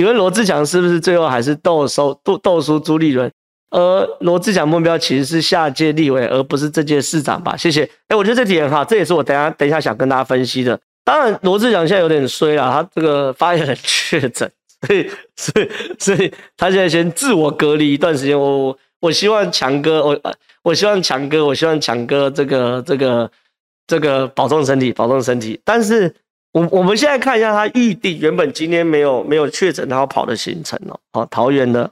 请问罗志强是不是最后还是斗收斗斗输朱立伦？而罗志强目标其实是下届立委，而不是这届市长吧？谢谢。哎，我觉得这题很好，这也是我等下等一下想跟大家分析的。当然，罗志祥现在有点衰了，他这个发言很确诊，所以 所以所以他现在先自我隔离一段时间。我我我希望强哥，我我希望强哥，我希望强哥这个这个这个保重身体，保重身体。但是。我我们现在看一下他预定原本今天没有没有确诊，他要跑的行程哦。好，桃园的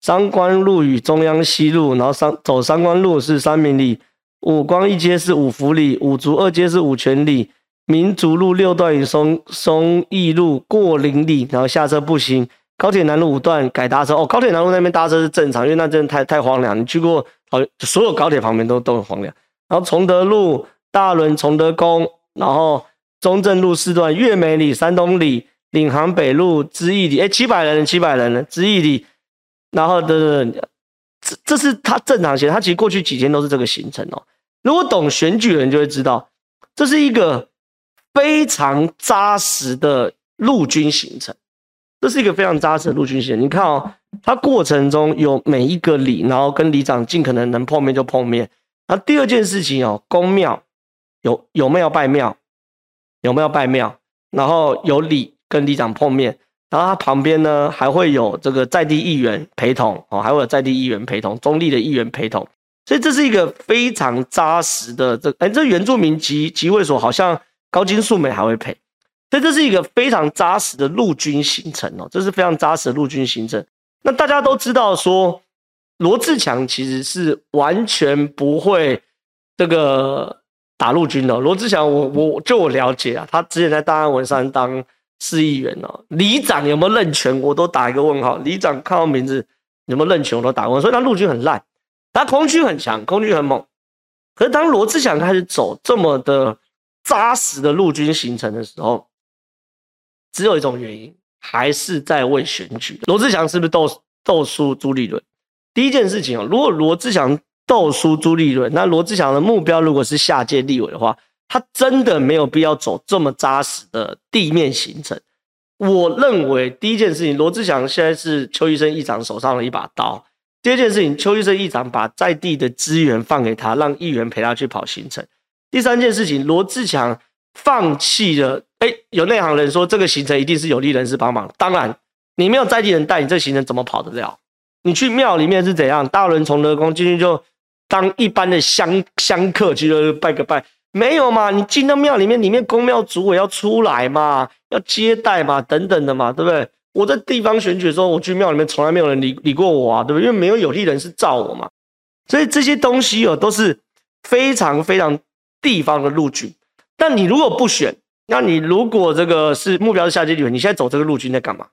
商关路与中央西路，然后三走三关路是三民里，五光一街是五福里，五竹二街是五权里，民族路六段与松松义路过林里，然后下车步行。高铁南路五段改搭车哦，高铁南路那边搭车是正常，因为那真的太太荒凉。你去过哦，所有高铁旁边都都很荒凉。然后崇德路大轮崇德宫，然后。中正路四段、月美里、山东里、领航北路、知义里，哎，七百人，七百人呢，知义里，然后的，这这是他正常行，他其实过去几天都是这个行程哦。如果懂选举的人就会知道，这是一个非常扎实的陆军行程，这是一个非常扎实的陆军行程。你看哦，他过程中有每一个里，然后跟里长尽可能能碰面就碰面。那第二件事情哦，公庙有有没有拜庙？有没有拜庙？然后有里跟里长碰面，然后他旁边呢还会有这个在地议员陪同哦，还会有在地议员陪同，中立的议员陪同，所以这是一个非常扎实的这哎，这原住民集集会所好像高金素梅还会陪，所以这是一个非常扎实的陆军行程哦，这是非常扎实的陆军行程。那大家都知道说，罗志强其实是完全不会这个。打陆军的罗志祥，我我就我了解啊，他之前在大安文山当市议员哦，里长有没有任权，我都打一个问号。里长看到名字有没有任权，我都打问。所以他陆军很烂，他空军很强，空军很猛。可是当罗志祥开始走这么的扎实的陆军行程的时候，只有一种原因，还是在为选举。罗志祥是不是斗斗输朱立伦？第一件事情哦，如果罗志祥。斗输朱立伦，那罗志祥的目标如果是下届立委的话，他真的没有必要走这么扎实的地面行程。我认为第一件事情，罗志祥现在是邱医生议长手上的一把刀。第二件事情，邱医生议长把在地的资源放给他，让议员陪他去跑行程。第三件事情，罗志祥放弃了。哎，有内行人说这个行程一定是有利人士帮忙，当然你没有在地人带，你这行程怎么跑得了？你去庙里面是怎样？大轮从德宫进去就。当一般的香香客去拜个拜，没有嘛？你进到庙里面，里面公庙主委要出来嘛，要接待嘛，等等的嘛，对不对？我在地方选举的时候，我去庙里面，从来没有人理理过我啊，对不对？因为没有有利人士罩我嘛，所以这些东西哦，都是非常非常地方的陆军。但你如果不选，那你如果这个是目标是下届立委，你现在走这个陆军在干嘛？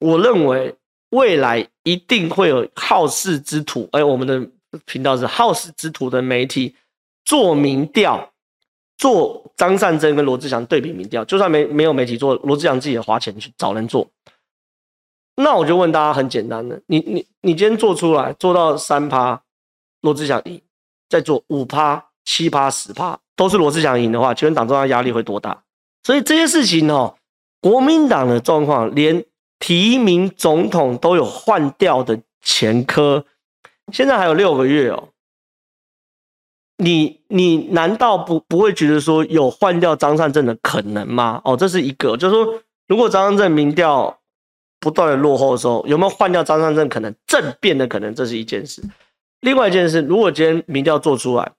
我认为未来一定会有好事之徒，哎，我们的。频道是好事之徒的媒体做民调，做张善政跟罗志祥对比民调，就算没没有媒体做，罗志祥自己也花钱去找人做。那我就问大家很简单的，你你你今天做出来做到三趴，罗志祥赢，再做五趴、七趴、十趴，都是罗志祥赢的话，请问党中央压力会多大？所以这些事情哦，国民党的状况，连提名总统都有换掉的前科。现在还有六个月哦，你你难道不不会觉得说有换掉张善政的可能吗？哦，这是一个，就是说如果张善政民调不断的落后的时候，有没有换掉张善政可能政变的可能？这是一件事。另外一件事，如果今天民调做出来，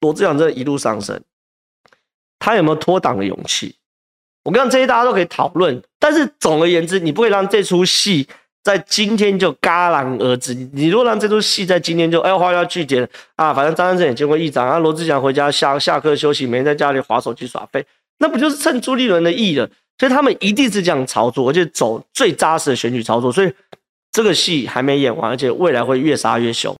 罗志祥这一路上升，他有没有脱党的勇气？我跟你讲，这些大家都可以讨论，但是总而言之，你不会让这出戏。在今天就戛然而止。你如果让这出戏在今天就哎花要句点啊，反正张善政也见过议长啊，罗志祥回家下下课休息，没在家里划手机耍废，那不就是蹭朱立伦的意了？所以他们一定是这样操作，而且走最扎实的选举操作。所以这个戏还没演完，而且未来会越杀越凶。